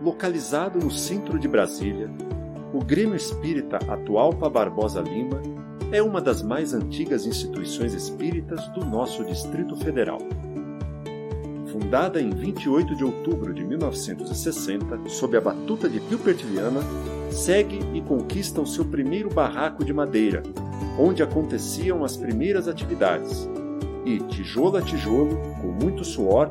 localizado no centro de Brasília, o Grêmio Espírita Atualpa Barbosa Lima é uma das mais antigas instituições espíritas do nosso Distrito Federal. Fundada em 28 de outubro de 1960, sob a batuta de Pio Pertiliana, segue e conquista o seu primeiro barraco de madeira, onde aconteciam as primeiras atividades. E, tijolo a tijolo, com muito suor,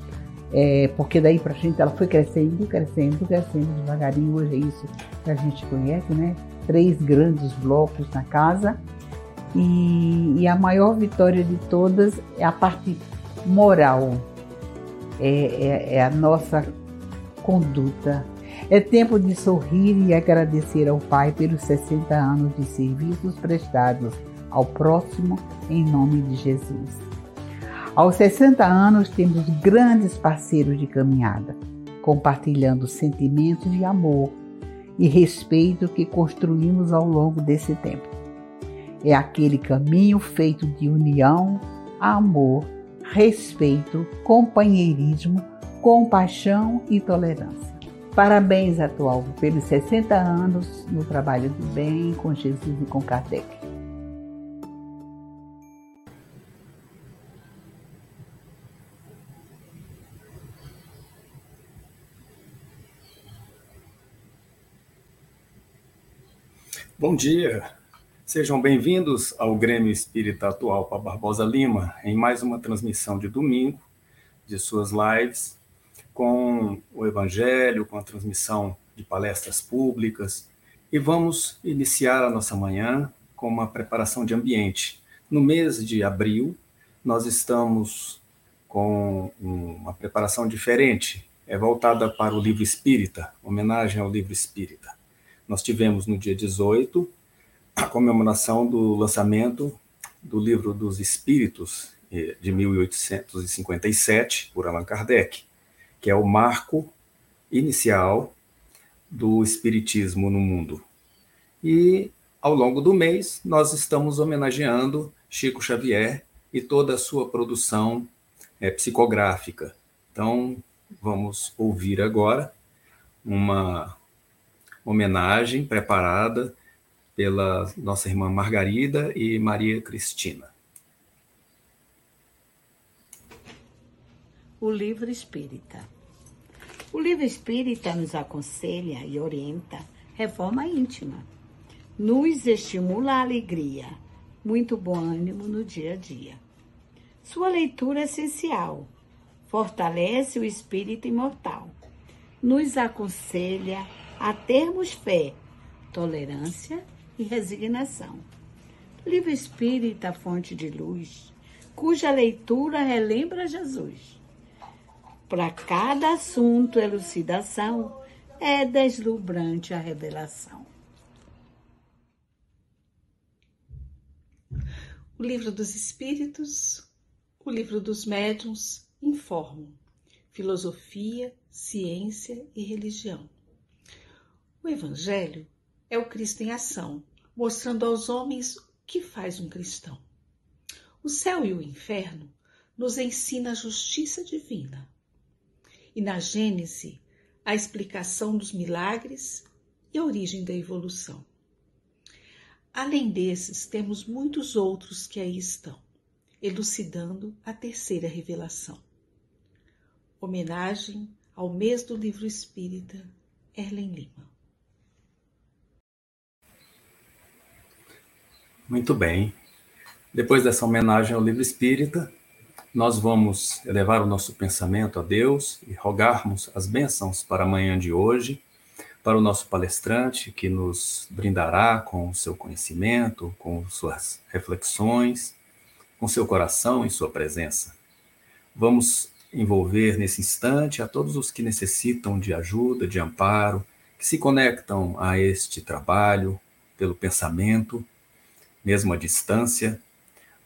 é, porque daí pra gente ela foi crescendo, crescendo, crescendo devagarinho. Hoje é isso que a gente conhece, né? Três grandes blocos na casa. E, e a maior vitória de todas é a parte moral, é, é, é a nossa conduta, é tempo de sorrir e agradecer ao Pai pelos 60 anos de serviços prestados ao próximo em nome de Jesus. Aos 60 anos temos grandes parceiros de caminhada, compartilhando sentimentos de amor e respeito que construímos ao longo desse tempo. É aquele caminho feito de união, amor, respeito, companheirismo, compaixão e tolerância. Parabéns, atual, pelos 60 anos no trabalho do bem com Jesus e com Kardec. Bom dia, sejam bem-vindos ao Grêmio Espírita Atual para Barbosa Lima, em mais uma transmissão de domingo de suas lives com o Evangelho, com a transmissão de palestras públicas. E vamos iniciar a nossa manhã com uma preparação de ambiente. No mês de abril, nós estamos com uma preparação diferente, é voltada para o livro espírita, homenagem ao livro espírita. Nós tivemos no dia 18 a comemoração do lançamento do livro dos Espíritos eh, de 1857 por Allan Kardec que é o marco inicial do espiritismo no mundo. E ao longo do mês nós estamos homenageando Chico Xavier e toda a sua produção é, psicográfica. Então vamos ouvir agora uma homenagem preparada pela nossa irmã Margarida e Maria Cristina. o livro espírita. O livro espírita nos aconselha e orienta reforma íntima, nos estimula a alegria, muito bom ânimo no dia a dia. Sua leitura é essencial, fortalece o espírito imortal, nos aconselha a termos fé, tolerância e resignação. Livro espírita, fonte de luz, cuja leitura relembra Jesus para cada assunto, elucidação, é deslumbrante a revelação. O livro dos Espíritos, o livro dos Médiuns informam filosofia, ciência e religião. O Evangelho é o Cristo em ação, mostrando aos homens o que faz um cristão. O céu e o inferno nos ensina a justiça divina e na Gênese a explicação dos milagres e a origem da evolução. Além desses, temos muitos outros que aí estão, elucidando a terceira revelação. Homenagem ao mês do livro espírita, Erlen Lima. Muito bem. Depois dessa homenagem ao livro espírita, nós vamos elevar o nosso pensamento a Deus e rogarmos as bênçãos para a manhã de hoje, para o nosso palestrante que nos brindará com o seu conhecimento, com suas reflexões, com seu coração e sua presença. Vamos envolver nesse instante a todos os que necessitam de ajuda, de amparo, que se conectam a este trabalho pelo pensamento, mesmo à distância.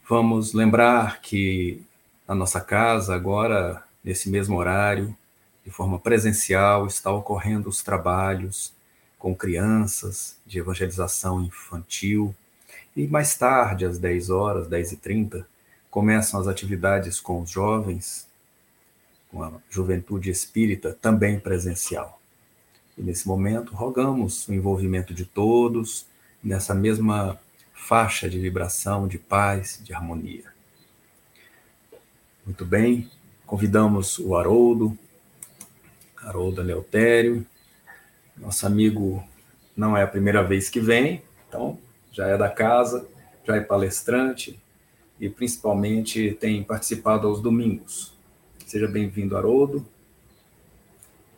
Vamos lembrar que na nossa casa, agora, nesse mesmo horário, de forma presencial, está ocorrendo os trabalhos com crianças de evangelização infantil. E mais tarde, às 10 horas, 10 e 30, começam as atividades com os jovens, com a juventude espírita, também presencial. E nesse momento, rogamos o envolvimento de todos nessa mesma faixa de vibração, de paz, de harmonia. Muito bem, convidamos o Haroldo, Haroldo Leotério, nosso amigo não é a primeira vez que vem, então já é da casa, já é palestrante e principalmente tem participado aos domingos. Seja bem-vindo, Haroldo.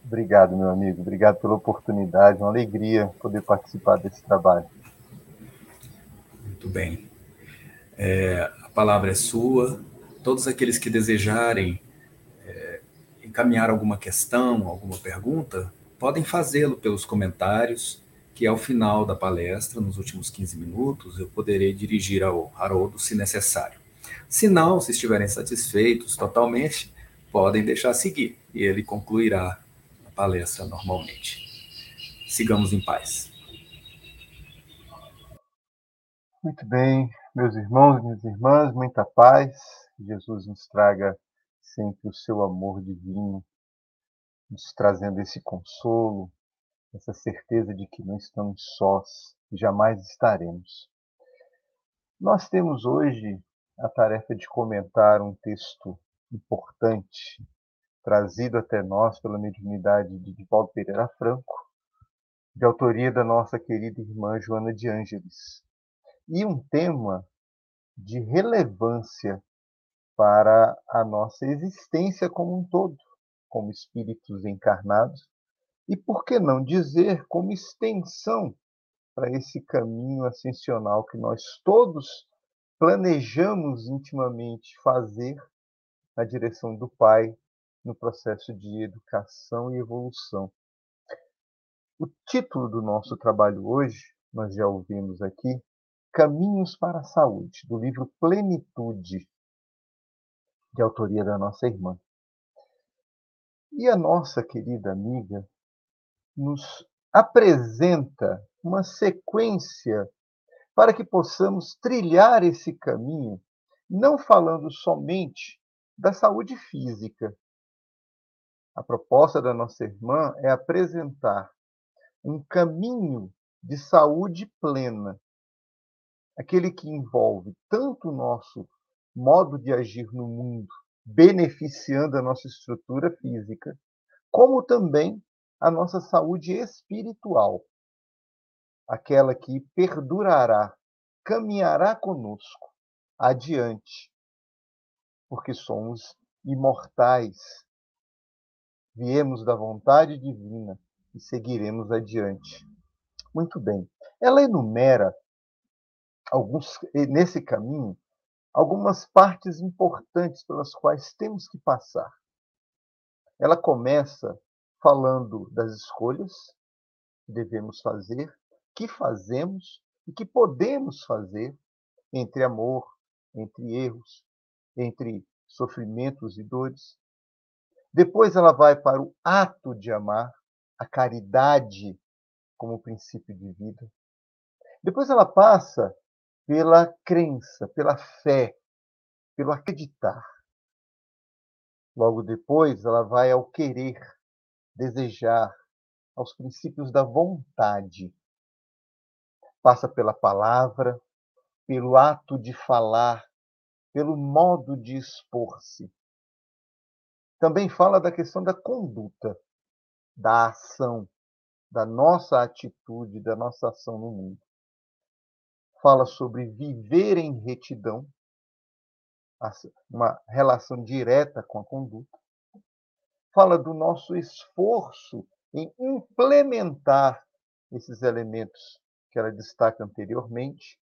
Obrigado, meu amigo. Obrigado pela oportunidade. Uma alegria poder participar desse trabalho. Muito bem. É, a palavra é sua. Todos aqueles que desejarem é, encaminhar alguma questão, alguma pergunta, podem fazê-lo pelos comentários, que ao final da palestra, nos últimos 15 minutos, eu poderei dirigir ao Haroldo se necessário. Se não, se estiverem satisfeitos totalmente, podem deixar seguir e ele concluirá a palestra normalmente. Sigamos em paz. Muito bem, meus irmãos minhas irmãs, muita paz. Jesus nos traga sempre o seu amor divino, nos trazendo esse consolo, essa certeza de que não estamos sós e jamais estaremos. Nós temos hoje a tarefa de comentar um texto importante, trazido até nós pela mediunidade de Paulo Pereira Franco, de autoria da nossa querida irmã Joana de Ângeles, e um tema de relevância para a nossa existência como um todo, como espíritos encarnados, e por que não dizer como extensão para esse caminho ascensional que nós todos planejamos intimamente fazer na direção do Pai no processo de educação e evolução. O título do nosso trabalho hoje, nós já ouvimos aqui, Caminhos para a Saúde, do livro Plenitude, de autoria da nossa irmã. E a nossa querida amiga nos apresenta uma sequência para que possamos trilhar esse caminho, não falando somente da saúde física. A proposta da nossa irmã é apresentar um caminho de saúde plena, aquele que envolve tanto o nosso modo de agir no mundo, beneficiando a nossa estrutura física, como também a nossa saúde espiritual, aquela que perdurará, caminhará conosco adiante porque somos imortais. Viemos da vontade divina e seguiremos adiante. Muito bem. Ela enumera alguns nesse caminho algumas partes importantes pelas quais temos que passar. Ela começa falando das escolhas que devemos fazer, que fazemos e que podemos fazer entre amor, entre erros, entre sofrimentos e dores. Depois ela vai para o ato de amar, a caridade como princípio de vida. Depois ela passa pela crença, pela fé, pelo acreditar. Logo depois ela vai ao querer, desejar, aos princípios da vontade. Passa pela palavra, pelo ato de falar, pelo modo de expor-se. Também fala da questão da conduta, da ação, da nossa atitude, da nossa ação no mundo. Fala sobre viver em retidão, uma relação direta com a conduta. Fala do nosso esforço em implementar esses elementos que ela destaca anteriormente.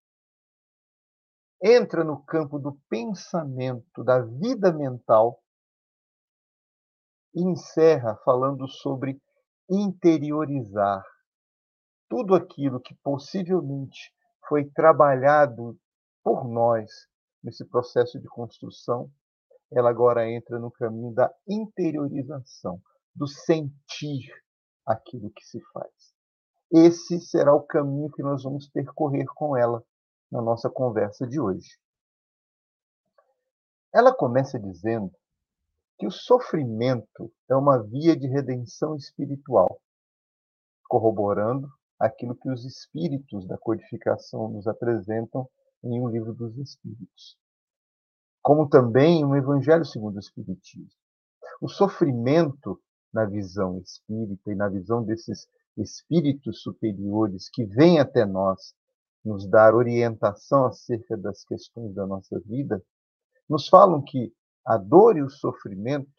Entra no campo do pensamento, da vida mental, e encerra falando sobre interiorizar tudo aquilo que possivelmente foi trabalhado por nós nesse processo de construção, ela agora entra no caminho da interiorização, do sentir aquilo que se faz. Esse será o caminho que nós vamos percorrer com ela na nossa conversa de hoje. Ela começa dizendo que o sofrimento é uma via de redenção espiritual, corroborando aquilo que os espíritos da codificação nos apresentam em um livro dos espíritos, como também um evangelho segundo o espiritismo. O sofrimento na visão espírita e na visão desses espíritos superiores que vêm até nós nos dar orientação acerca das questões da nossa vida, nos falam que a dor e o sofrimento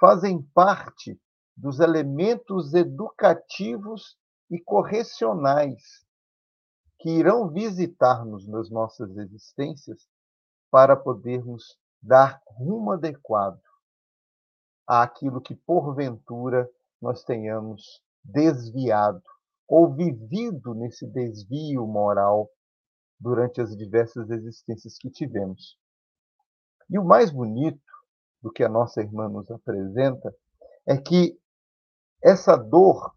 fazem parte dos elementos educativos e correcionais que irão visitar-nos nas nossas existências para podermos dar rumo adequado àquilo que porventura nós tenhamos desviado ou vivido nesse desvio moral durante as diversas existências que tivemos. E o mais bonito do que a nossa irmã nos apresenta é que essa dor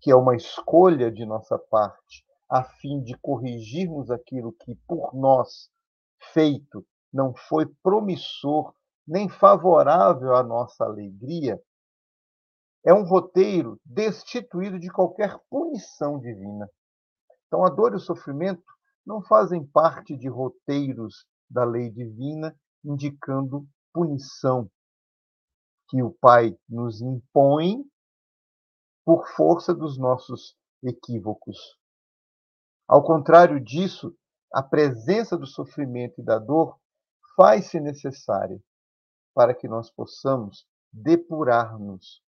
que é uma escolha de nossa parte, a fim de corrigirmos aquilo que por nós feito não foi promissor nem favorável à nossa alegria, é um roteiro destituído de qualquer punição divina. Então, a dor e o sofrimento não fazem parte de roteiros da lei divina indicando punição que o Pai nos impõe por força dos nossos equívocos. Ao contrário disso, a presença do sofrimento e da dor faz-se necessária para que nós possamos depurar-nos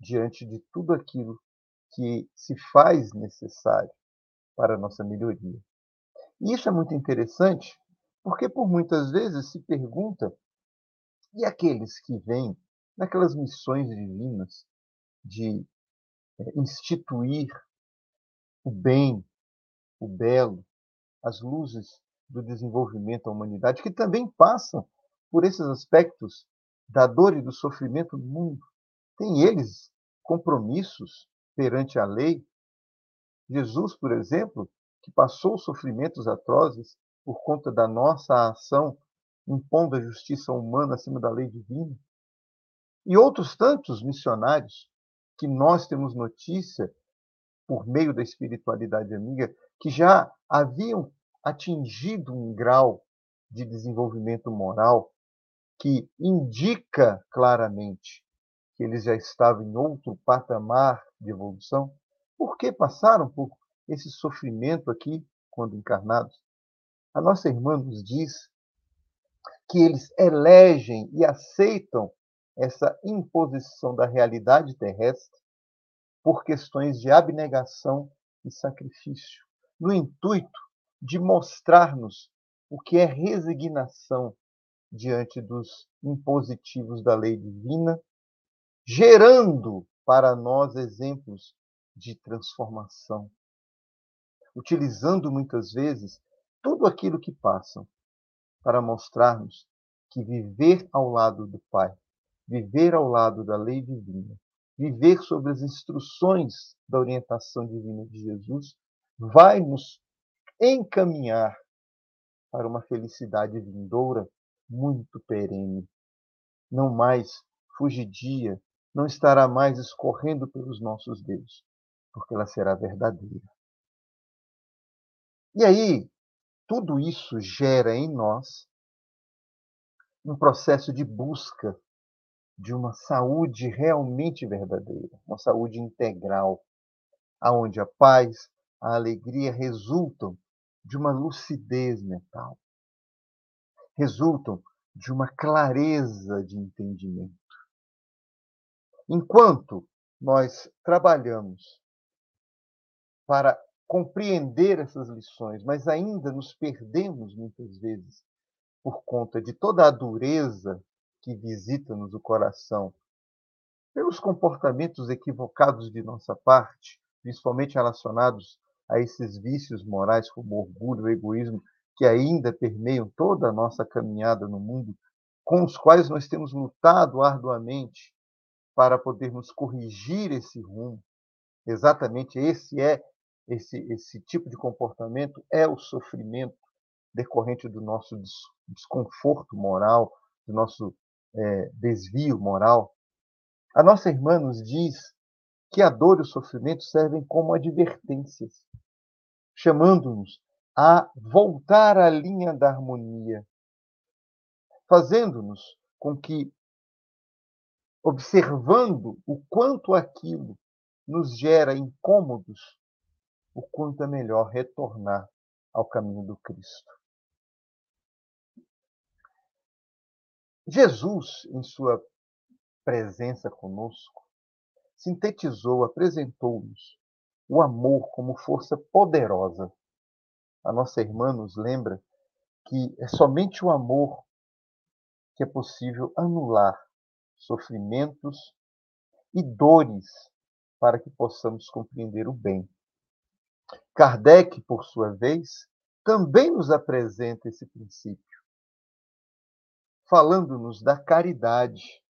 diante de tudo aquilo que se faz necessário para a nossa melhoria. E isso é muito interessante, porque por muitas vezes se pergunta e aqueles que vêm naquelas missões divinas de instituir o bem, o belo, as luzes do desenvolvimento da humanidade, que também passam por esses aspectos da dor e do sofrimento no mundo. Tem eles compromissos perante a lei. Jesus, por exemplo, que passou sofrimentos atrozes por conta da nossa ação, impondo a justiça humana acima da lei divina. E outros tantos missionários que nós temos notícia, por meio da espiritualidade amiga, que já haviam atingido um grau de desenvolvimento moral que indica claramente que eles já estavam em outro patamar de evolução, por que passaram por esse sofrimento aqui quando encarnados? A nossa irmã nos diz que eles elegem e aceitam essa imposição da realidade terrestre por questões de abnegação e sacrifício, no intuito de mostrar-nos o que é resignação diante dos impositivos da lei divina, gerando para nós exemplos de transformação, utilizando muitas vezes tudo aquilo que passam para mostrar-nos que viver ao lado do Pai viver ao lado da lei divina, viver sobre as instruções da orientação divina de Jesus, vai nos encaminhar para uma felicidade vindoura muito perene. Não mais fugidia, não estará mais escorrendo pelos nossos dedos, porque ela será verdadeira. E aí, tudo isso gera em nós um processo de busca de uma saúde realmente verdadeira, uma saúde integral, aonde a paz, a alegria resultam de uma lucidez mental, resultam de uma clareza de entendimento. Enquanto nós trabalhamos para compreender essas lições, mas ainda nos perdemos muitas vezes por conta de toda a dureza que visita-nos o coração, pelos comportamentos equivocados de nossa parte, principalmente relacionados a esses vícios morais como orgulho, egoísmo, que ainda permeiam toda a nossa caminhada no mundo, com os quais nós temos lutado arduamente para podermos corrigir esse rumo. Exatamente esse é esse, esse tipo de comportamento é o sofrimento decorrente do nosso desconforto moral, do nosso é, desvio moral. A nossa irmã nos diz que a dor e o sofrimento servem como advertências, chamando-nos a voltar à linha da harmonia, fazendo-nos com que, observando o quanto aquilo nos gera incômodos, o quanto é melhor retornar ao caminho do Cristo. Jesus, em sua presença conosco, sintetizou, apresentou-nos o amor como força poderosa. A nossa irmã nos lembra que é somente o amor que é possível anular sofrimentos e dores para que possamos compreender o bem. Kardec, por sua vez, também nos apresenta esse princípio, falando-nos da caridade,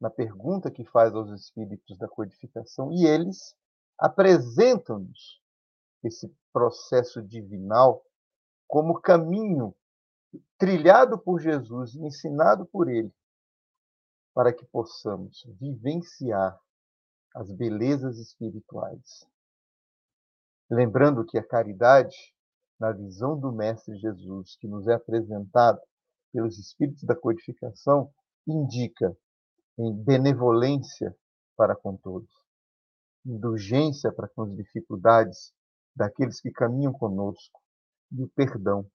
na pergunta que faz aos espíritos da codificação, e eles apresentam-nos esse processo divinal como caminho trilhado por Jesus, ensinado por ele, para que possamos vivenciar as belezas espirituais. Lembrando que a caridade, na visão do Mestre Jesus, que nos é apresentado pelos Espíritos da codificação, indica em benevolência para com todos, indulgência para com as dificuldades daqueles que caminham conosco e o perdão,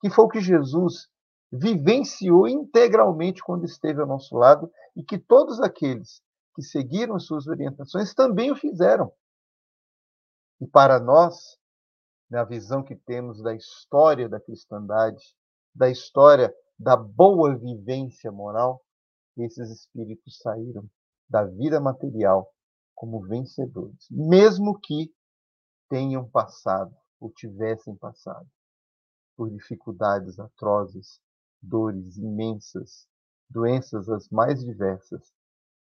que foi o que Jesus vivenciou integralmente quando esteve ao nosso lado e que todos aqueles que seguiram suas orientações também o fizeram. E para nós, na visão que temos da história da cristandade, da história da boa vivência moral, esses espíritos saíram da vida material como vencedores, mesmo que tenham passado ou tivessem passado por dificuldades atrozes, dores imensas, doenças as mais diversas,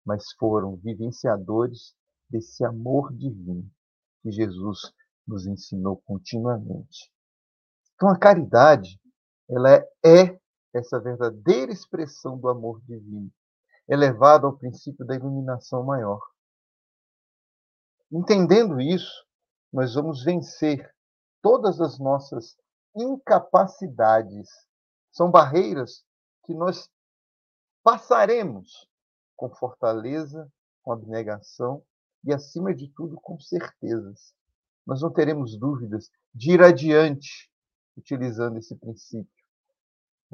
mas foram vivenciadores desse amor divino que Jesus nos ensinou continuamente. Então a caridade, ela é, essa verdadeira expressão do amor divino, elevada ao princípio da iluminação maior. Entendendo isso, nós vamos vencer todas as nossas incapacidades. São barreiras que nós passaremos com fortaleza, com abnegação e, acima de tudo, com certezas. Nós não teremos dúvidas de ir adiante utilizando esse princípio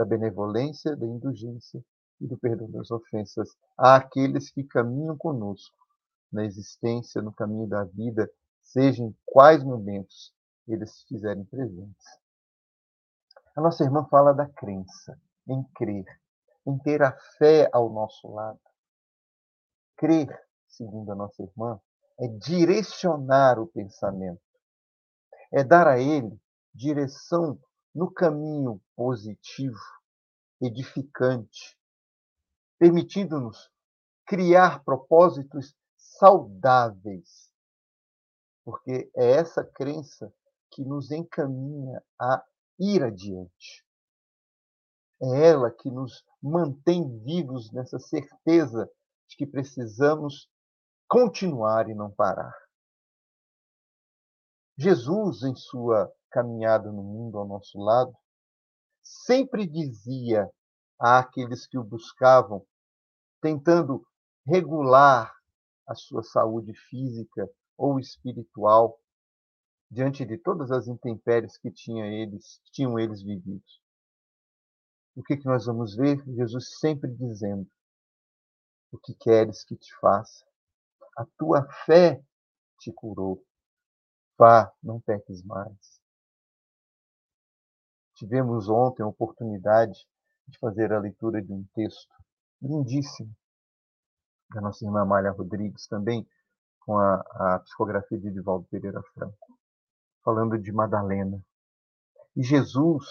da benevolência, da indulgência e do perdão das ofensas àqueles que caminham conosco na existência, no caminho da vida, seja em quais momentos eles se fizerem presentes. A nossa irmã fala da crença, em crer, em ter a fé ao nosso lado. Crer, segundo a nossa irmã, é direcionar o pensamento, é dar a ele direção no caminho positivo, edificante, permitindo-nos criar propósitos saudáveis porque é essa crença que nos encaminha a ir adiante. É ela que nos mantém vivos nessa certeza de que precisamos continuar e não parar. Jesus, em sua caminhada no mundo ao nosso lado, sempre dizia àqueles que o buscavam, tentando regular a sua saúde física ou espiritual, diante de todas as intempéries que tinha eles, tinham eles vivido. O que, que nós vamos ver? Jesus sempre dizendo: O que queres que te faça? A tua fé te curou. Vá, não peques mais. Tivemos ontem a oportunidade de fazer a leitura de um texto lindíssimo da nossa irmã Amália Rodrigues, também com a, a psicografia de Edivaldo Pereira Franco, falando de Madalena. E Jesus,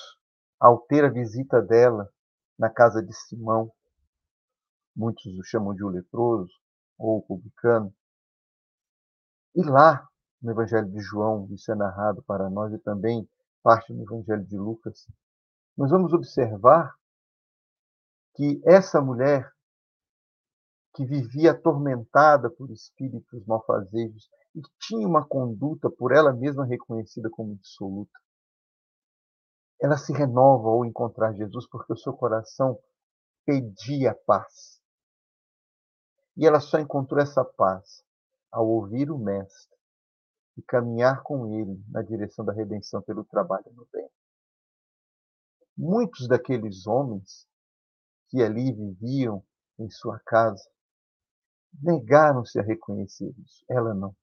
ao ter a visita dela na casa de Simão, muitos o chamam de o leproso ou o publicano, e lá no Evangelho de João, isso é narrado para nós, e também parte do Evangelho de Lucas, nós vamos observar que essa mulher que vivia atormentada por espíritos malfazejos e que tinha uma conduta por ela mesma reconhecida como dissoluta. Ela se renova ao encontrar Jesus porque o seu coração pedia paz. E ela só encontrou essa paz ao ouvir o Mestre e caminhar com ele na direção da redenção pelo trabalho no bem. Muitos daqueles homens que ali viviam em sua casa negaram-se a reconhecer isso. Ela não.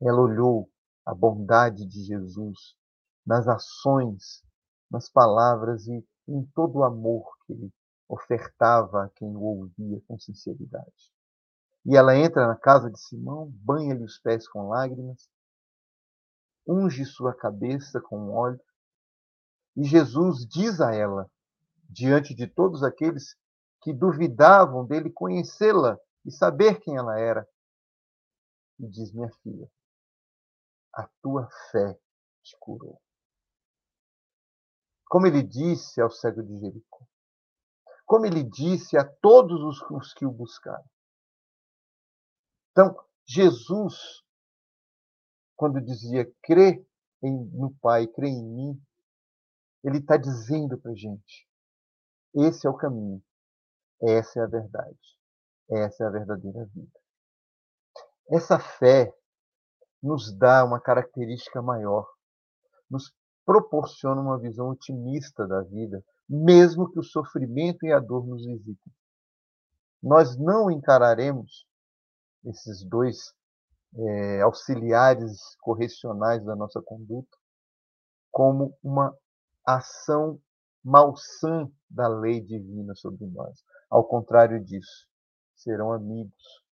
Ela olhou a bondade de Jesus nas ações, nas palavras e em todo o amor que ele ofertava a quem o ouvia com sinceridade. E ela entra na casa de Simão, banha-lhe os pés com lágrimas, unge sua cabeça com óleo, e Jesus diz a ela, diante de todos aqueles que duvidavam dele conhecê-la e saber quem ela era, e diz: Minha filha, a tua fé te curou. Como ele disse ao cego de Jericó, como ele disse a todos os que o buscaram. Então, Jesus, quando dizia crê em, no Pai, crê em mim, ele está dizendo para a gente: esse é o caminho, essa é a verdade, essa é a verdadeira vida. Essa fé nos dá uma característica maior, nos proporciona uma visão otimista da vida, mesmo que o sofrimento e a dor nos visitem. Nós não encararemos esses dois é, auxiliares correcionais da nossa conduta como uma ação malsã da lei divina sobre nós. Ao contrário disso, serão amigos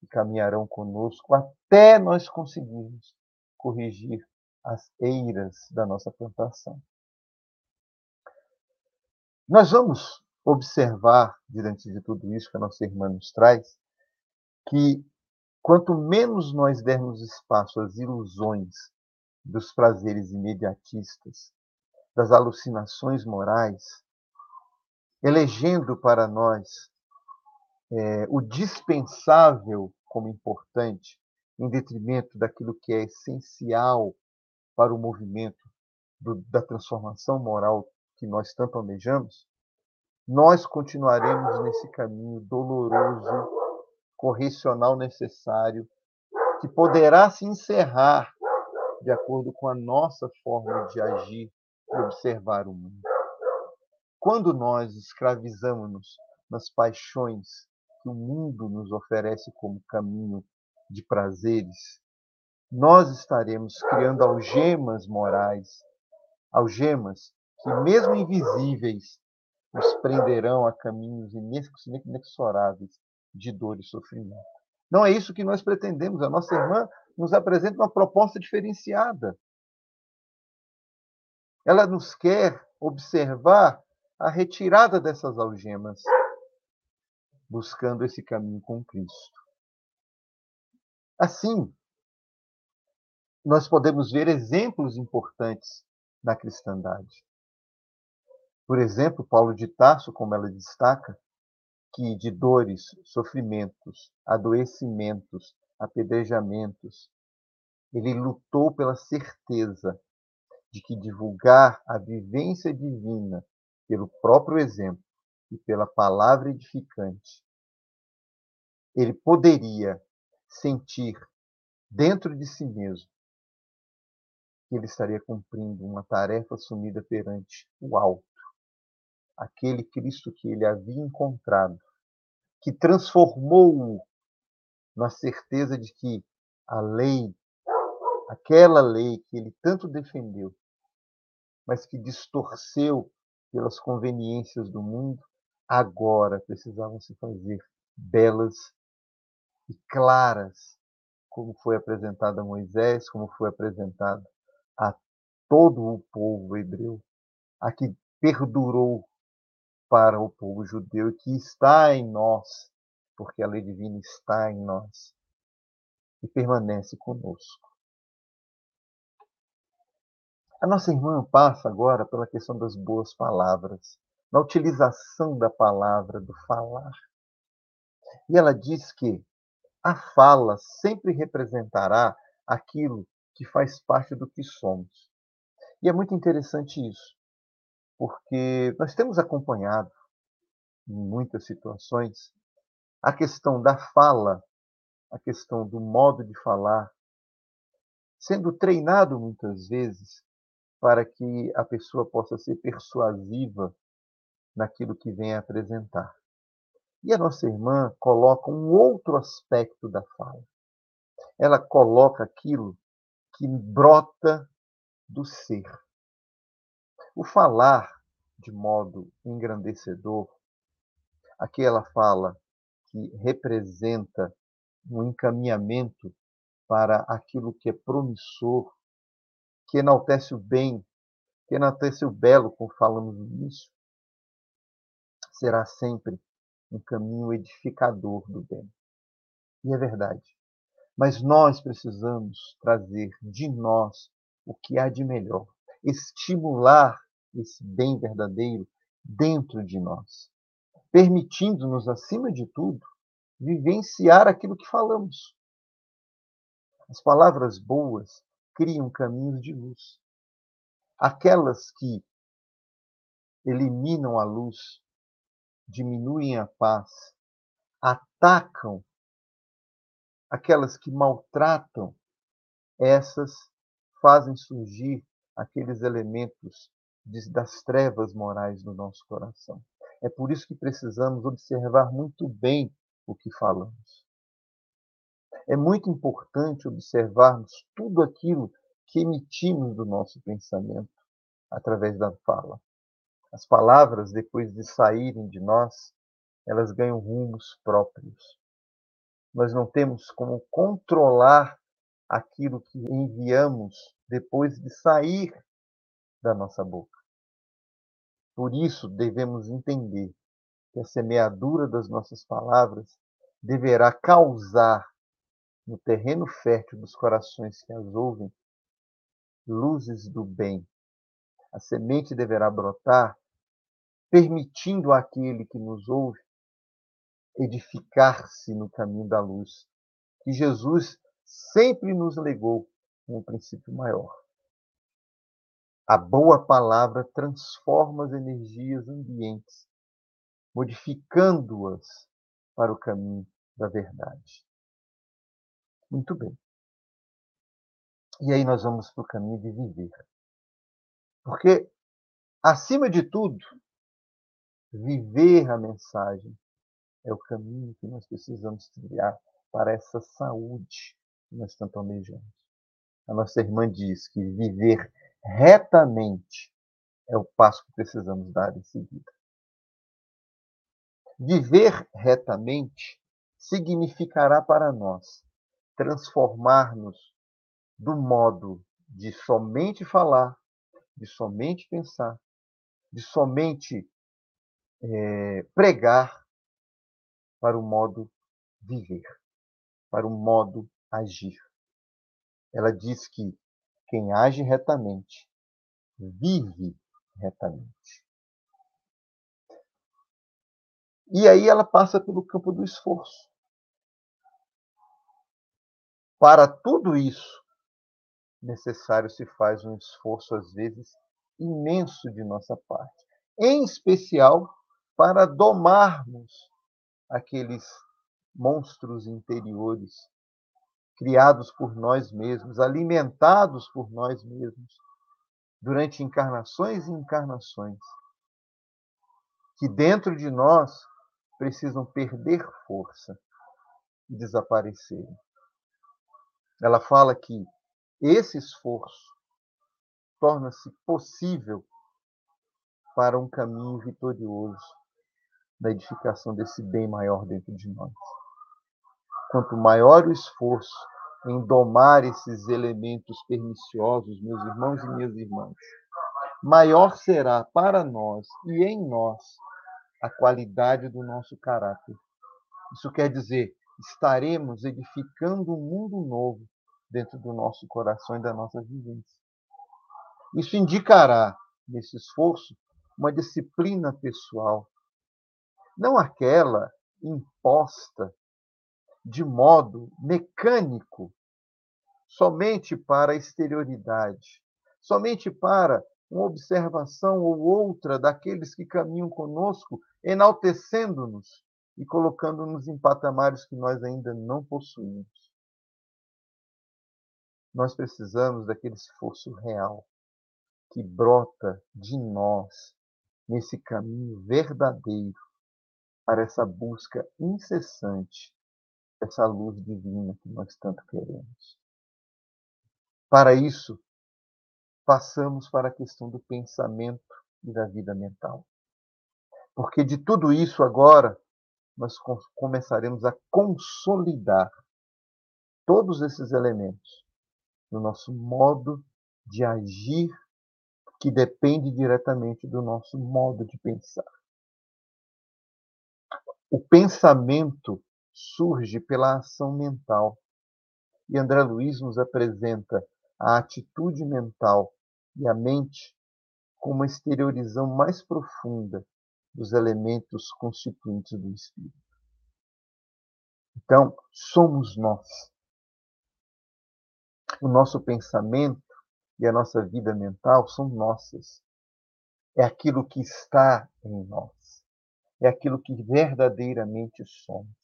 que caminharão conosco até nós conseguirmos corrigir as eiras da nossa plantação. Nós vamos observar, diante de tudo isso que a nossa irmã nos traz, que quanto menos nós dermos espaço às ilusões dos prazeres imediatistas, das alucinações morais, elegendo para nós é, o dispensável como importante, em detrimento daquilo que é essencial para o movimento do, da transformação moral que nós tanto almejamos, nós continuaremos nesse caminho doloroso, correcional necessário, que poderá se encerrar de acordo com a nossa forma de agir e observar o mundo. Quando nós escravizamos-nos nas paixões que o mundo nos oferece como caminho de prazeres, nós estaremos criando algemas morais, algemas que, mesmo invisíveis, nos prenderão a caminhos inexoráveis de dor e sofrimento. Não é isso que nós pretendemos. A nossa irmã nos apresenta uma proposta diferenciada. Ela nos quer observar a retirada dessas algemas, buscando esse caminho com Cristo. Assim, nós podemos ver exemplos importantes na cristandade. Por exemplo, Paulo de Tarso, como ela destaca, que de dores, sofrimentos, adoecimentos, apedrejamentos, ele lutou pela certeza de que divulgar a vivência divina pelo próprio exemplo e pela palavra edificante, ele poderia sentir dentro de si mesmo que ele estaria cumprindo uma tarefa assumida perante o alto, aquele Cristo que ele havia encontrado, que transformou-o na certeza de que a lei, aquela lei que ele tanto defendeu, mas que distorceu pelas conveniências do mundo, agora precisavam se fazer belas e claras, como foi apresentado a Moisés, como foi apresentado a todo o povo hebreu, a que perdurou para o povo judeu que está em nós, porque a lei divina está em nós e permanece conosco. A nossa irmã passa agora pela questão das boas palavras, na utilização da palavra, do falar. E ela diz que a fala sempre representará aquilo que faz parte do que somos. E é muito interessante isso, porque nós temos acompanhado em muitas situações a questão da fala, a questão do modo de falar, sendo treinado muitas vezes para que a pessoa possa ser persuasiva naquilo que vem apresentar. E a nossa irmã coloca um outro aspecto da fala. Ela coloca aquilo que brota do ser. O falar de modo engrandecedor, aquela fala que representa um encaminhamento para aquilo que é promissor, que enaltece o bem, que enaltece o belo, como falamos no início, será sempre um caminho edificador do bem. E é verdade. Mas nós precisamos trazer de nós o que há de melhor, estimular esse bem verdadeiro dentro de nós, permitindo-nos, acima de tudo, vivenciar aquilo que falamos. As palavras boas criam caminhos de luz. Aquelas que eliminam a luz, diminuem a paz, atacam, aquelas que maltratam, essas fazem surgir aqueles elementos das trevas morais no nosso coração. É por isso que precisamos observar muito bem o que falamos é muito importante observarmos tudo aquilo que emitimos do nosso pensamento através da fala. As palavras, depois de saírem de nós, elas ganham rumos próprios. Nós não temos como controlar aquilo que enviamos depois de sair da nossa boca. Por isso, devemos entender que a semeadura das nossas palavras deverá causar no terreno fértil dos corações que as ouvem, luzes do bem. A semente deverá brotar, permitindo àquele que nos ouve edificar-se no caminho da luz, que Jesus sempre nos legou como um princípio maior. A boa palavra transforma as energias ambientes, modificando-as para o caminho da verdade. Muito bem. E aí nós vamos para o caminho de viver. Porque, acima de tudo, viver a mensagem é o caminho que nós precisamos trilhar para essa saúde que nós tanto almejamos. A nossa irmã diz que viver retamente é o passo que precisamos dar em seguida. Viver retamente significará para nós transformar-nos do modo de somente falar, de somente pensar, de somente é, pregar, para o modo viver, para o modo agir. Ela diz que quem age retamente vive retamente. E aí ela passa pelo campo do esforço. Para tudo isso, necessário se faz um esforço, às vezes, imenso de nossa parte, em especial para domarmos aqueles monstros interiores criados por nós mesmos, alimentados por nós mesmos, durante encarnações e encarnações, que dentro de nós precisam perder força e desaparecerem. Ela fala que esse esforço torna-se possível para um caminho vitorioso da edificação desse bem maior dentro de nós. Quanto maior o esforço em domar esses elementos perniciosos, meus irmãos e minhas irmãs, maior será para nós e em nós a qualidade do nosso caráter. Isso quer dizer, estaremos edificando um mundo novo dentro do nosso coração e da nossa vivência. Isso indicará, nesse esforço, uma disciplina pessoal, não aquela imposta de modo mecânico, somente para a exterioridade, somente para uma observação ou outra daqueles que caminham conosco, enaltecendo-nos e colocando-nos em patamares que nós ainda não possuímos. Nós precisamos daquele esforço real que brota de nós nesse caminho verdadeiro para essa busca incessante dessa luz divina que nós tanto queremos. Para isso, passamos para a questão do pensamento e da vida mental. Porque de tudo isso agora nós começaremos a consolidar todos esses elementos no nosso modo de agir que depende diretamente do nosso modo de pensar. O pensamento surge pela ação mental. E André Luiz nos apresenta a atitude mental e a mente como uma exteriorização mais profunda dos elementos constituintes do espírito. Então, somos nós. O nosso pensamento e a nossa vida mental são nossas. É aquilo que está em nós. É aquilo que verdadeiramente somos.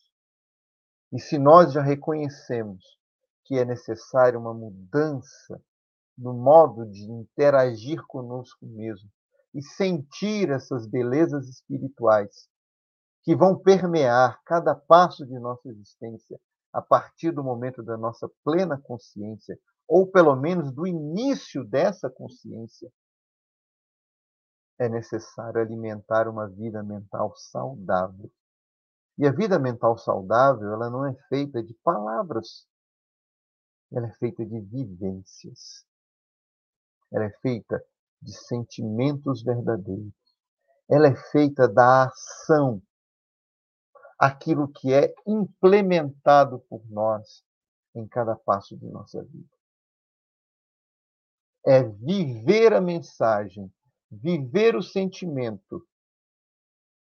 E se nós já reconhecemos que é necessária uma mudança no modo de interagir conosco mesmo e sentir essas belezas espirituais que vão permear cada passo de nossa existência a partir do momento da nossa plena consciência, ou pelo menos do início dessa consciência, é necessário alimentar uma vida mental saudável. E a vida mental saudável, ela não é feita de palavras, ela é feita de vivências. Ela é feita de sentimentos verdadeiros. Ela é feita da ação, aquilo que é implementado por nós em cada passo de nossa vida. É viver a mensagem, viver o sentimento,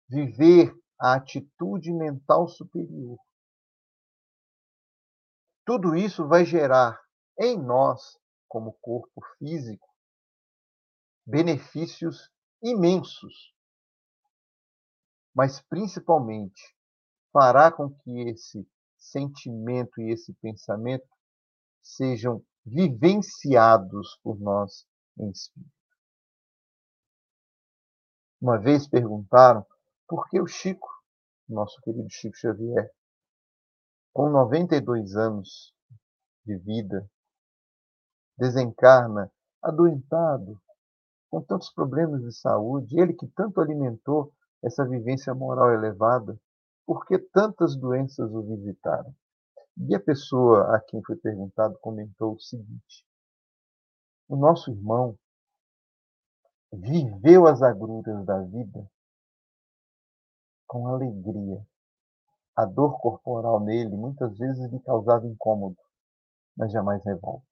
viver a atitude mental superior. Tudo isso vai gerar em nós, como corpo físico, benefícios imensos. Mas, principalmente, fará com que esse sentimento e esse pensamento sejam vivenciados por nós em espírito. Uma vez perguntaram por que o Chico, nosso querido Chico Xavier, com 92 anos de vida, desencarna adoentado, com tantos problemas de saúde, ele que tanto alimentou essa vivência moral elevada, por que tantas doenças o visitaram? E a pessoa a quem foi perguntado comentou o seguinte: o nosso irmão viveu as agruras da vida com alegria. A dor corporal nele muitas vezes lhe causava incômodo, mas jamais revolta.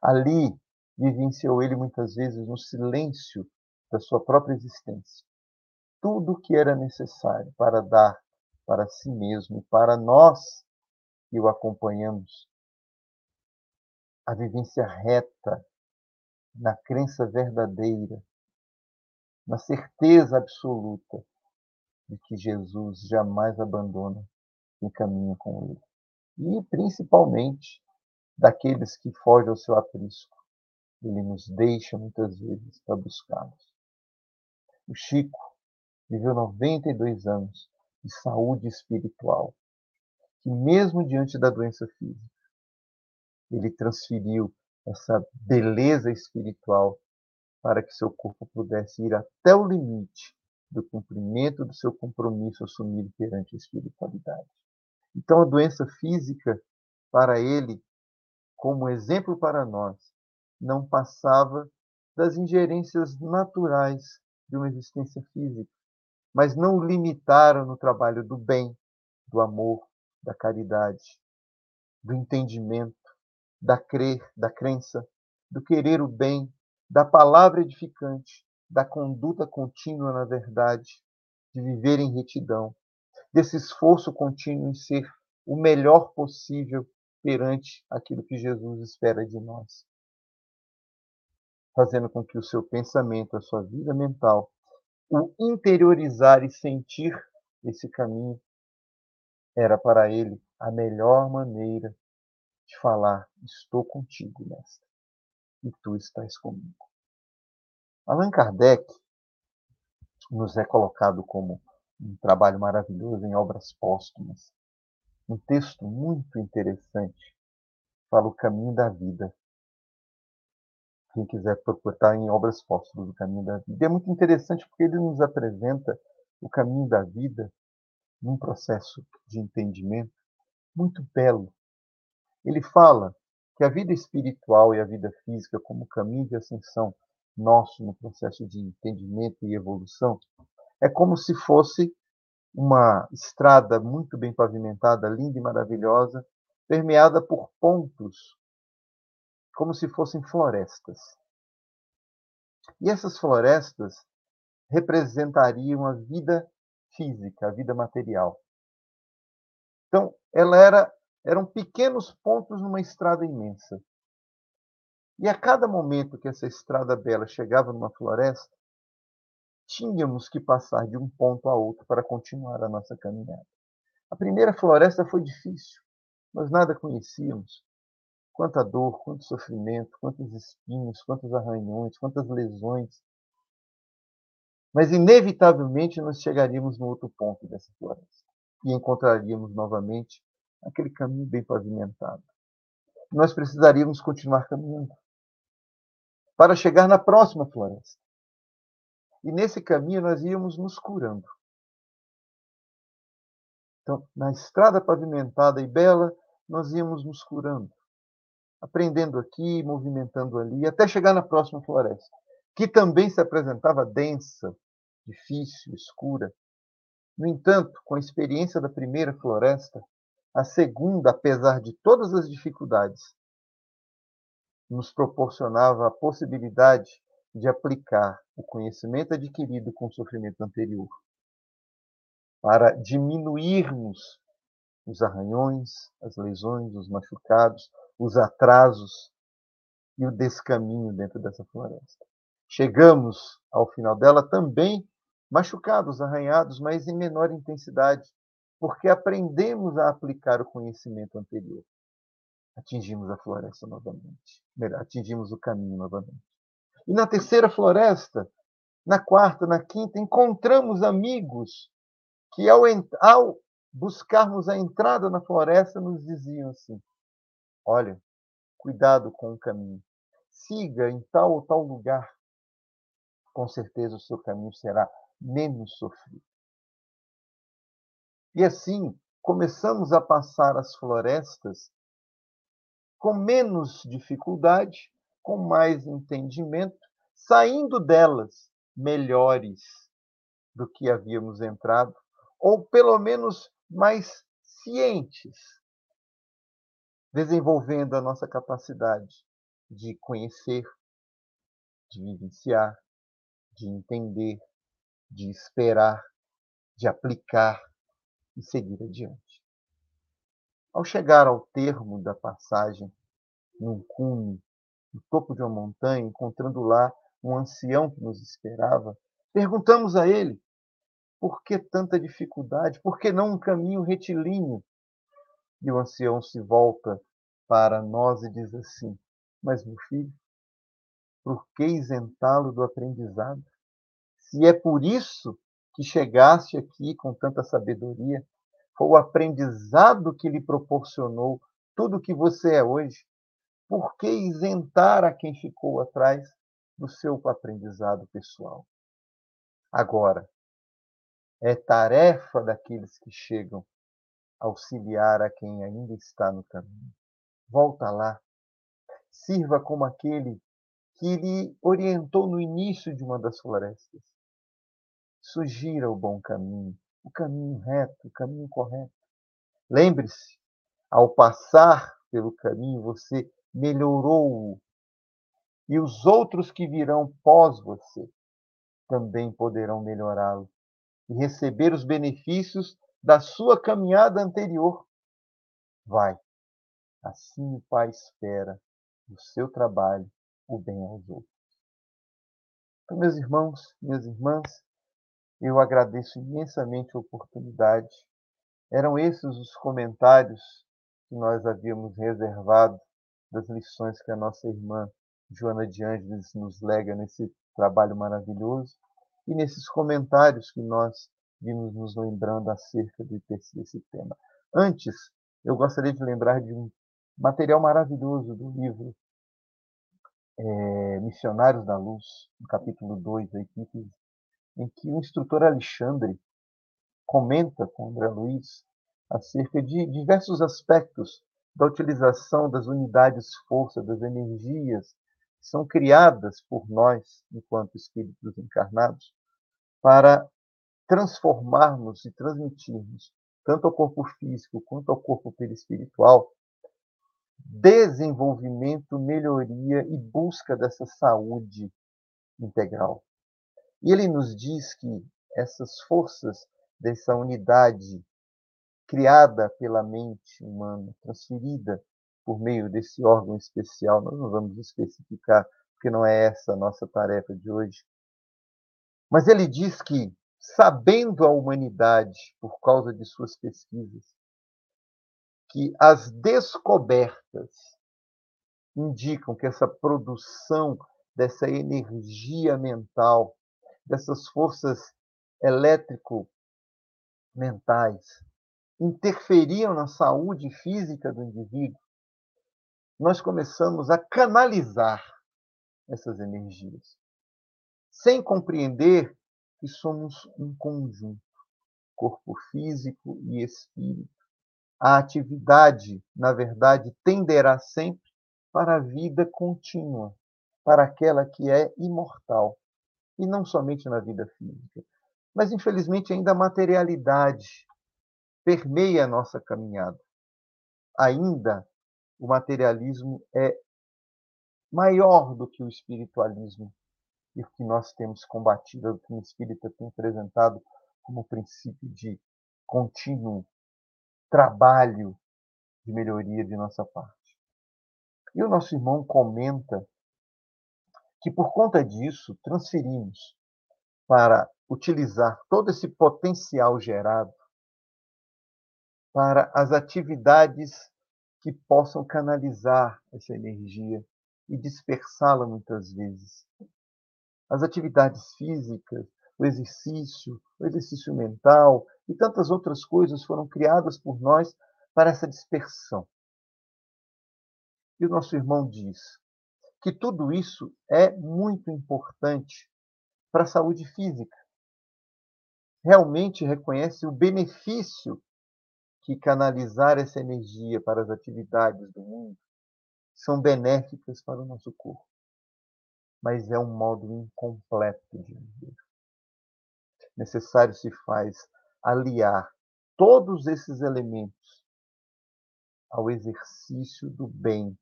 Ali vivenciou ele muitas vezes no silêncio da sua própria existência tudo o que era necessário para dar para si mesmo e para nós que o acompanhamos a vivência reta na crença verdadeira, na certeza absoluta de que Jesus jamais abandona quem caminha com ele. e principalmente daqueles que fogem ao seu aprisco. Ele nos deixa muitas vezes para buscá-los. O Chico viveu 92 anos de saúde espiritual, que mesmo diante da doença física, ele transferiu essa beleza espiritual para que seu corpo pudesse ir até o limite do cumprimento do seu compromisso assumido perante a espiritualidade. Então, a doença física, para ele, como exemplo para nós, não passava das ingerências naturais de uma existência física, mas não o limitaram no trabalho do bem, do amor, da caridade, do entendimento, da crer, da crença, do querer o bem, da palavra edificante, da conduta contínua na verdade, de viver em retidão, desse esforço contínuo em ser o melhor possível perante aquilo que Jesus espera de nós. Fazendo com que o seu pensamento, a sua vida mental, o interiorizar e sentir esse caminho, era para ele a melhor maneira de falar: Estou contigo, mestre, e tu estás comigo. Allan Kardec nos é colocado como um trabalho maravilhoso em obras póstumas. Um texto muito interessante fala o caminho da vida. Quem quiser procurar em obras póstumas o caminho da vida. É muito interessante porque ele nos apresenta o caminho da vida num processo de entendimento muito belo. Ele fala que a vida espiritual e a vida física, como caminho de ascensão nosso no processo de entendimento e evolução, é como se fosse uma estrada muito bem pavimentada, linda e maravilhosa, permeada por pontos, como se fossem florestas. E essas florestas representariam a vida física, a vida material. Então, ela era, eram pequenos pontos numa estrada imensa. E a cada momento que essa estrada bela chegava numa floresta, tínhamos que passar de um ponto a outro para continuar a nossa caminhada. A primeira floresta foi difícil, nós nada conhecíamos. Quanta dor, quanto sofrimento, quantos espinhos, quantos arranhões, quantas lesões. Mas, inevitavelmente, nós chegaríamos no outro ponto dessa floresta e encontraríamos novamente aquele caminho bem pavimentado. Nós precisaríamos continuar caminhando para chegar na próxima floresta. E nesse caminho nós íamos nos curando. Então, na estrada pavimentada e bela, nós íamos nos curando, aprendendo aqui, movimentando ali, até chegar na próxima floresta, que também se apresentava densa, difícil, escura. No entanto, com a experiência da primeira floresta, a segunda, apesar de todas as dificuldades, nos proporcionava a possibilidade de aplicar o conhecimento adquirido com o sofrimento anterior para diminuirmos os arranhões, as lesões, os machucados, os atrasos e o descaminho dentro dessa floresta. Chegamos ao final dela também machucados, arranhados, mas em menor intensidade, porque aprendemos a aplicar o conhecimento anterior atingimos a floresta novamente. Atingimos o caminho novamente. E na terceira floresta, na quarta, na quinta, encontramos amigos que, ao, ao buscarmos a entrada na floresta, nos diziam assim: Olha, cuidado com o caminho. Siga em tal ou tal lugar. Com certeza o seu caminho será menos sofrido. E assim, começamos a passar as florestas com menos dificuldade, com mais entendimento, saindo delas melhores do que havíamos entrado, ou pelo menos mais cientes, desenvolvendo a nossa capacidade de conhecer, de vivenciar, de entender, de esperar, de aplicar e seguir adiante. Ao chegar ao termo da passagem, num cume, no topo de uma montanha, encontrando lá um ancião que nos esperava, perguntamos a ele por que tanta dificuldade, por que não um caminho retilíneo? E o ancião se volta para nós e diz assim: Mas, meu filho, por que isentá-lo do aprendizado? Se é por isso que chegaste aqui com tanta sabedoria, foi o aprendizado que lhe proporcionou tudo o que você é hoje. Por que isentar a quem ficou atrás do seu aprendizado pessoal? Agora, é tarefa daqueles que chegam auxiliar a quem ainda está no caminho. Volta lá. Sirva como aquele que lhe orientou no início de uma das florestas. Sugira o bom caminho, o caminho reto, o caminho correto. Lembre-se, ao passar pelo caminho, você melhorou-o. E os outros que virão pós você também poderão melhorá-lo e receber os benefícios da sua caminhada anterior. Vai. Assim o Pai espera do seu trabalho o bem aos outros. Então, meus irmãos, minhas irmãs, eu agradeço imensamente a oportunidade. Eram esses os comentários que nós havíamos reservado das lições que a nossa irmã Joana de Ângeles nos lega nesse trabalho maravilhoso e nesses comentários que nós vimos nos lembrando acerca desse tema. Antes, eu gostaria de lembrar de um material maravilhoso do livro é, Missionários da Luz, no capítulo 2, em que o instrutor Alexandre comenta com André Luiz acerca de diversos aspectos da utilização das unidades força, das energias que são criadas por nós, enquanto espíritos encarnados, para transformarmos e transmitirmos, tanto ao corpo físico quanto ao corpo perispiritual, desenvolvimento, melhoria e busca dessa saúde integral. E ele nos diz que essas forças dessa unidade criada pela mente humana, transferida por meio desse órgão especial, nós não vamos especificar, porque não é essa a nossa tarefa de hoje. Mas ele diz que, sabendo a humanidade, por causa de suas pesquisas, que as descobertas indicam que essa produção dessa energia mental, dessas forças elétrico-mentais, interferiam na saúde física do indivíduo, nós começamos a canalizar essas energias, sem compreender que somos um conjunto, corpo físico e espírito. A atividade, na verdade, tenderá sempre para a vida contínua, para aquela que é imortal, e não somente na vida física. Mas, infelizmente, ainda a materialidade permeia a nossa caminhada. Ainda o materialismo é maior do que o espiritualismo e o que nós temos combatido, o que o espírita tem apresentado como princípio de contínuo trabalho de melhoria de nossa parte. E o nosso irmão comenta que por conta disso transferimos para utilizar todo esse potencial gerado para as atividades que possam canalizar essa energia e dispersá-la muitas vezes. As atividades físicas, o exercício, o exercício mental e tantas outras coisas foram criadas por nós para essa dispersão. E o nosso irmão diz que tudo isso é muito importante para a saúde física. Realmente reconhece o benefício que canalizar essa energia para as atividades do mundo são benéficas para o nosso corpo. Mas é um modo incompleto de viver. Necessário se faz aliar todos esses elementos ao exercício do bem,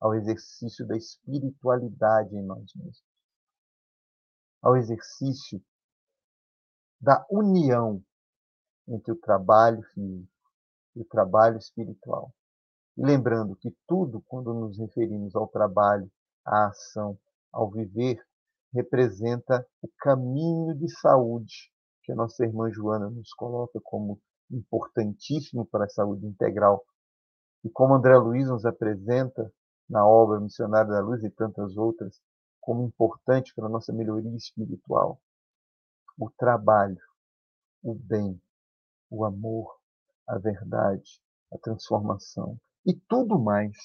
ao exercício da espiritualidade em nós mesmos, ao exercício da união entre o trabalho físico e o trabalho espiritual. E lembrando que tudo, quando nos referimos ao trabalho, à ação, ao viver, representa o caminho de saúde que a nossa irmã Joana nos coloca como importantíssimo para a saúde integral. E como André Luiz nos apresenta na obra Missionário da Luz e tantas outras, como importante para a nossa melhoria espiritual. O trabalho, o bem, o amor, a verdade, a transformação e tudo mais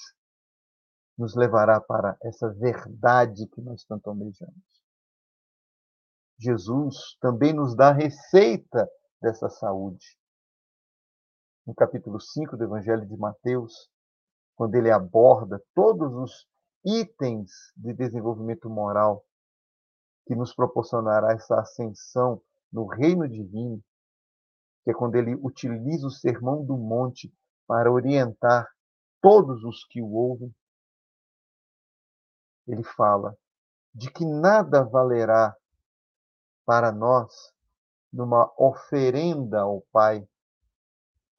nos levará para essa verdade que nós tanto almejamos. Jesus também nos dá a receita dessa saúde. No capítulo 5 do Evangelho de Mateus, quando ele aborda todos os itens de desenvolvimento moral que nos proporcionará essa ascensão no reino divino, que é quando ele utiliza o sermão do monte para orientar todos os que o ouvem, ele fala de que nada valerá para nós numa oferenda ao Pai,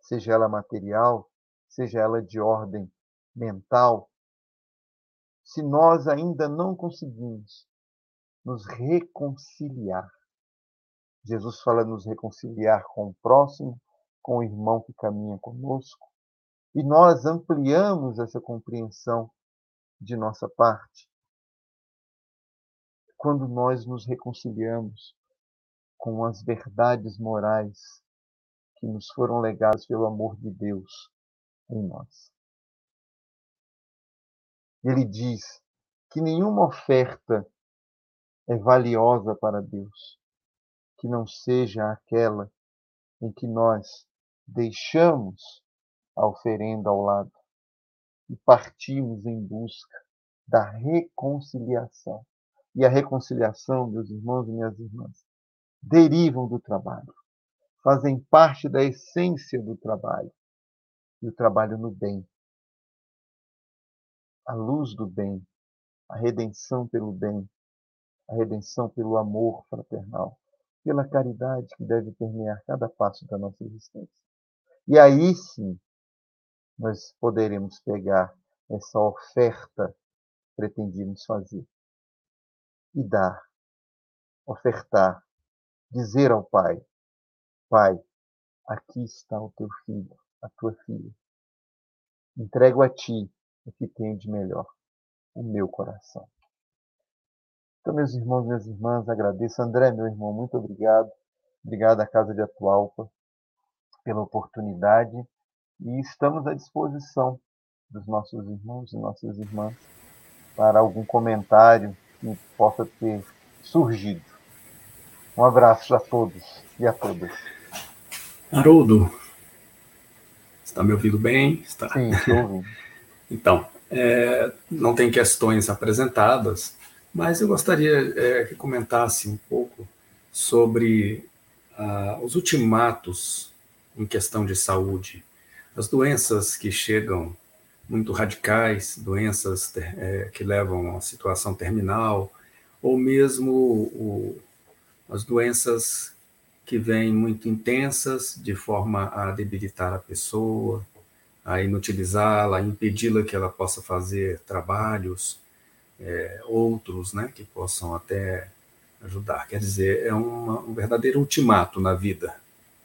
seja ela material, seja ela de ordem mental, se nós ainda não conseguimos nos reconciliar. Jesus fala nos reconciliar com o próximo, com o irmão que caminha conosco, e nós ampliamos essa compreensão de nossa parte quando nós nos reconciliamos com as verdades morais que nos foram legadas pelo amor de Deus em nós. Ele diz que nenhuma oferta é valiosa para Deus que não seja aquela em que nós deixamos a oferenda ao lado e partimos em busca da reconciliação. E a reconciliação, meus irmãos e minhas irmãs, derivam do trabalho, fazem parte da essência do trabalho, e o trabalho no bem, a luz do bem, a redenção pelo bem, a redenção pelo amor fraternal, pela caridade que deve permear cada passo da nossa existência. E aí sim, nós poderemos pegar essa oferta que pretendíamos fazer e dar, ofertar, dizer ao Pai: Pai, aqui está o teu filho, a tua filha. Entrego a ti o que tenho de melhor, o meu coração. Então, meus irmãos, minhas irmãs, agradeço. André, meu irmão, muito obrigado. Obrigado à Casa de Atualpa pela oportunidade e estamos à disposição dos nossos irmãos e nossas irmãs para algum comentário que possa ter surgido. Um abraço a todos e a todas. Haroldo, está me ouvindo bem? Está. Sim, estou ouvindo. Então, é, não tem questões apresentadas, mas eu gostaria é, que comentasse um pouco sobre ah, os ultimatos em questão de saúde, as doenças que chegam muito radicais, doenças é, que levam a situação terminal, ou mesmo o, as doenças que vêm muito intensas, de forma a debilitar a pessoa, a inutilizá-la, impedi-la que ela possa fazer trabalhos, é, outros, né, que possam até ajudar. Quer dizer, é uma, um verdadeiro ultimato na vida.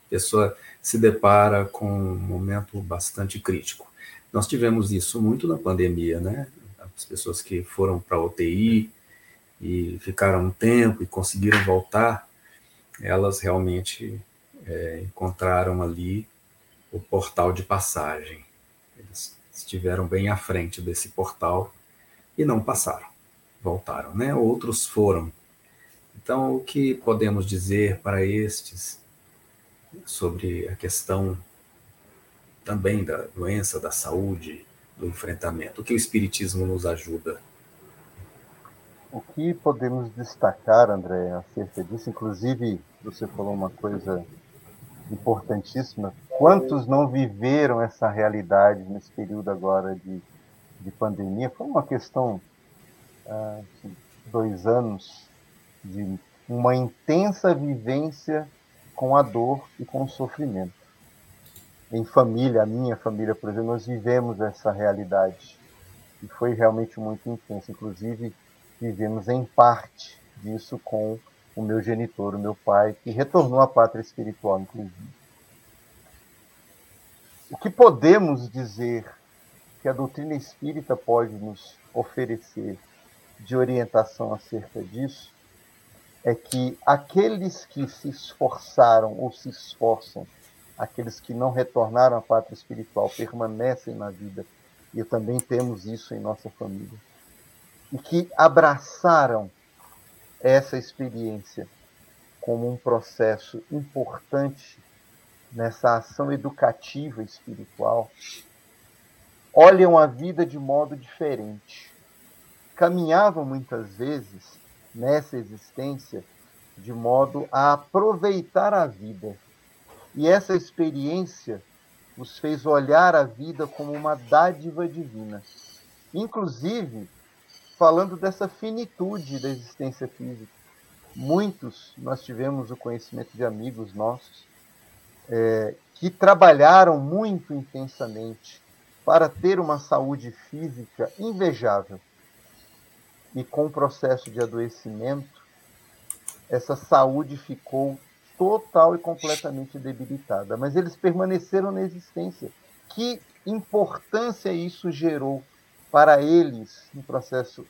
A pessoa se depara com um momento bastante crítico. Nós tivemos isso muito na pandemia, né? As pessoas que foram para a UTI e ficaram um tempo e conseguiram voltar, elas realmente é, encontraram ali o portal de passagem estiveram bem à frente desse portal e não passaram, voltaram, né? Outros foram. Então, o que podemos dizer para estes sobre a questão também da doença, da saúde, do enfrentamento? O que o Espiritismo nos ajuda? O que podemos destacar, André, acerca disso? Inclusive, você falou uma coisa importantíssima. Quantos não viveram essa realidade nesse período agora de, de pandemia? Foi uma questão ah, de dois anos de uma intensa vivência com a dor e com o sofrimento. Em família, a minha família, por exemplo, nós vivemos essa realidade e foi realmente muito intensa. Inclusive, vivemos em parte disso com o meu genitor, o meu pai, que retornou à pátria espiritual, inclusive. O que podemos dizer que a doutrina espírita pode nos oferecer de orientação acerca disso é que aqueles que se esforçaram ou se esforçam, aqueles que não retornaram à pátria espiritual, permanecem na vida, e também temos isso em nossa família, e que abraçaram essa experiência como um processo importante nessa ação educativa espiritual, olham a vida de modo diferente. Caminhavam muitas vezes nessa existência de modo a aproveitar a vida. E essa experiência os fez olhar a vida como uma dádiva divina. Inclusive, falando dessa finitude da existência física. Muitos, nós tivemos o conhecimento de amigos nossos é, que trabalharam muito intensamente para ter uma saúde física invejável. E com o processo de adoecimento, essa saúde ficou total e completamente debilitada. Mas eles permaneceram na existência. Que importância isso gerou para eles no processo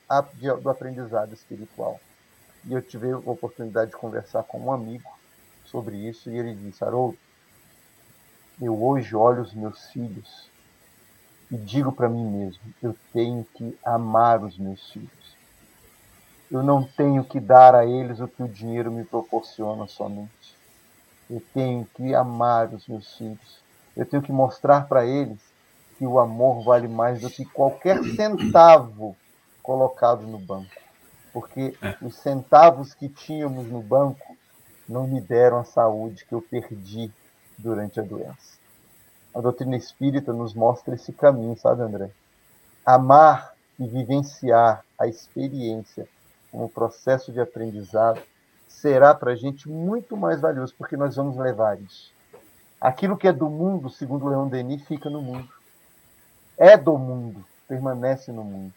do aprendizado espiritual? E eu tive a oportunidade de conversar com um amigo sobre isso, e ele disse: Haroldo, eu hoje olho os meus filhos e digo para mim mesmo: eu tenho que amar os meus filhos. Eu não tenho que dar a eles o que o dinheiro me proporciona somente. Eu tenho que amar os meus filhos. Eu tenho que mostrar para eles que o amor vale mais do que qualquer centavo colocado no banco. Porque é. os centavos que tínhamos no banco não me deram a saúde que eu perdi durante a doença. A doutrina espírita nos mostra esse caminho, sabe, André? Amar e vivenciar a experiência como processo de aprendizado será para a gente muito mais valioso, porque nós vamos levar isso. Aquilo que é do mundo, segundo Leon Denis, fica no mundo. É do mundo, permanece no mundo.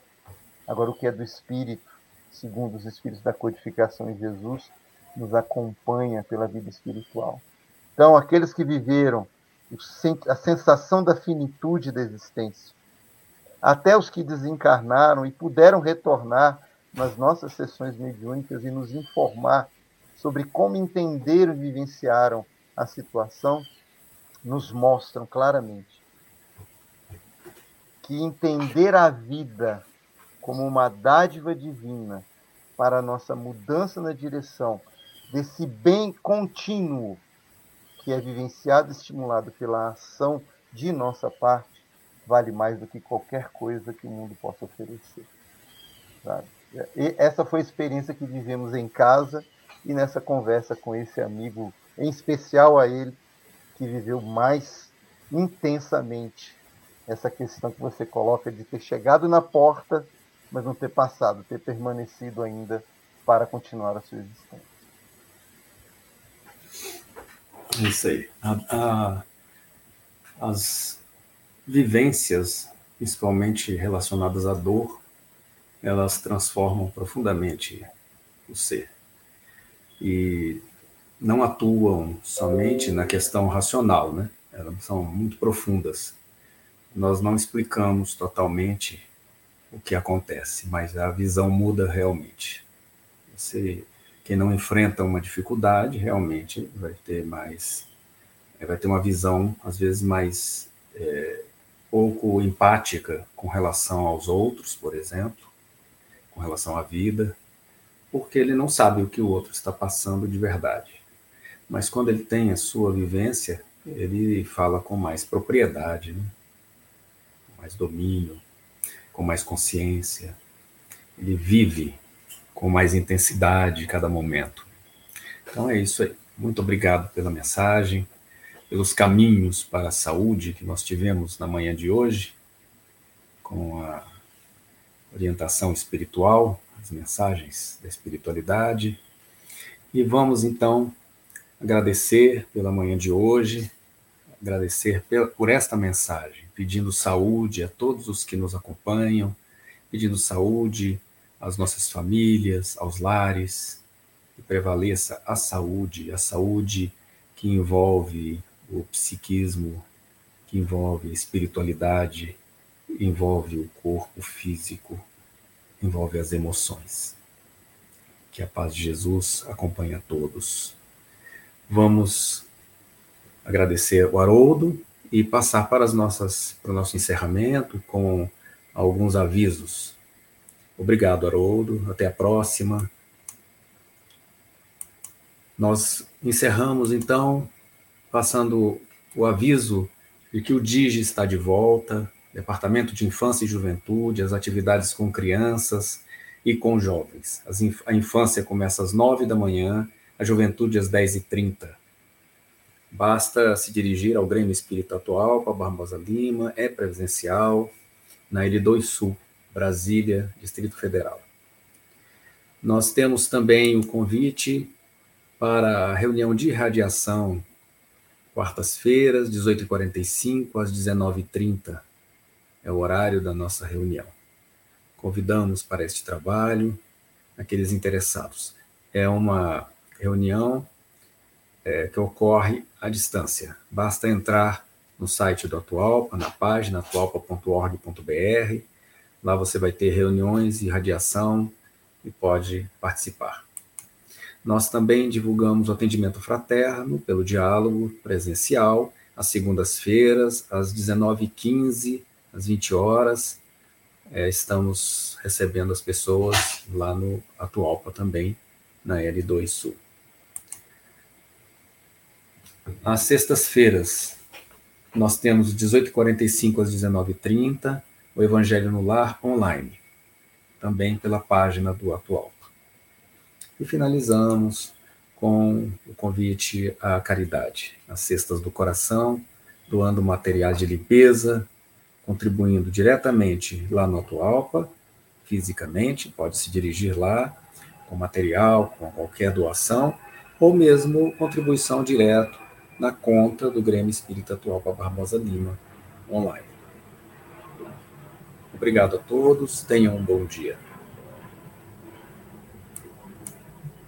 Agora, o que é do espírito, segundo os espíritos da codificação em Jesus, nos acompanha pela vida espiritual. Então, aqueles que viveram a sensação da finitude da existência, até os que desencarnaram e puderam retornar nas nossas sessões mediúnicas e nos informar sobre como entenderam e vivenciaram a situação, nos mostram claramente que entender a vida como uma dádiva divina para a nossa mudança na direção desse bem contínuo que é vivenciado e estimulado pela ação de nossa parte, vale mais do que qualquer coisa que o mundo possa oferecer. Sabe? E essa foi a experiência que vivemos em casa e nessa conversa com esse amigo, em especial a ele, que viveu mais intensamente essa questão que você coloca de ter chegado na porta, mas não ter passado, ter permanecido ainda para continuar a sua existência. É isso aí. A, a, as vivências, principalmente relacionadas à dor, elas transformam profundamente o ser. E não atuam somente na questão racional, né? Elas são muito profundas. Nós não explicamos totalmente o que acontece, mas a visão muda realmente. Você quem não enfrenta uma dificuldade realmente vai ter mais, é, vai ter uma visão às vezes mais é, pouco empática com relação aos outros, por exemplo, com relação à vida, porque ele não sabe o que o outro está passando de verdade. Mas quando ele tem a sua vivência, ele fala com mais propriedade, né? com mais domínio, com mais consciência. Ele vive com mais intensidade cada momento. Então é isso aí. Muito obrigado pela mensagem, pelos caminhos para a saúde que nós tivemos na manhã de hoje, com a orientação espiritual, as mensagens da espiritualidade. E vamos então agradecer pela manhã de hoje, agradecer por esta mensagem, pedindo saúde a todos os que nos acompanham, pedindo saúde às nossas famílias, aos lares, que prevaleça a saúde, a saúde que envolve o psiquismo, que envolve espiritualidade, envolve o corpo físico, envolve as emoções. Que a paz de Jesus acompanhe a todos. Vamos agradecer o Haroldo e passar para, as nossas, para o nosso encerramento com alguns avisos. Obrigado, Haroldo. Até a próxima. Nós encerramos, então, passando o aviso de que o DIGE está de volta, Departamento de Infância e Juventude, as atividades com crianças e com jovens. a infância começa às nove da manhã, a juventude às dez e trinta. Basta se dirigir ao Grêmio Espírita Atual, para Barbosa Lima, é presencial, na L2 Sul, Brasília, Distrito Federal. Nós temos também o convite para a reunião de radiação, quartas-feiras, 18h45 às 19h30 é o horário da nossa reunião. Convidamos para este trabalho aqueles interessados. É uma reunião é, que ocorre à distância. Basta entrar no site do Atualpa, na página atualpa.org.br. Lá você vai ter reuniões e radiação e pode participar. Nós também divulgamos o atendimento fraterno pelo diálogo presencial, às segundas-feiras, às 19h15 às 20 horas. É, estamos recebendo as pessoas lá no Atualpa também, na L2 Sul. Às sextas-feiras, nós temos 18h45 às 19h30, o Evangelho no Lar online, também pela página do Atualpa. E finalizamos com o convite à caridade, às Cestas do Coração, doando materiais de limpeza, contribuindo diretamente lá no Atualpa, fisicamente, pode se dirigir lá com material, com qualquer doação, ou mesmo contribuição direto na conta do Grêmio Espírita Atualpa Barbosa Lima, online. Obrigado a todos, tenham um bom dia.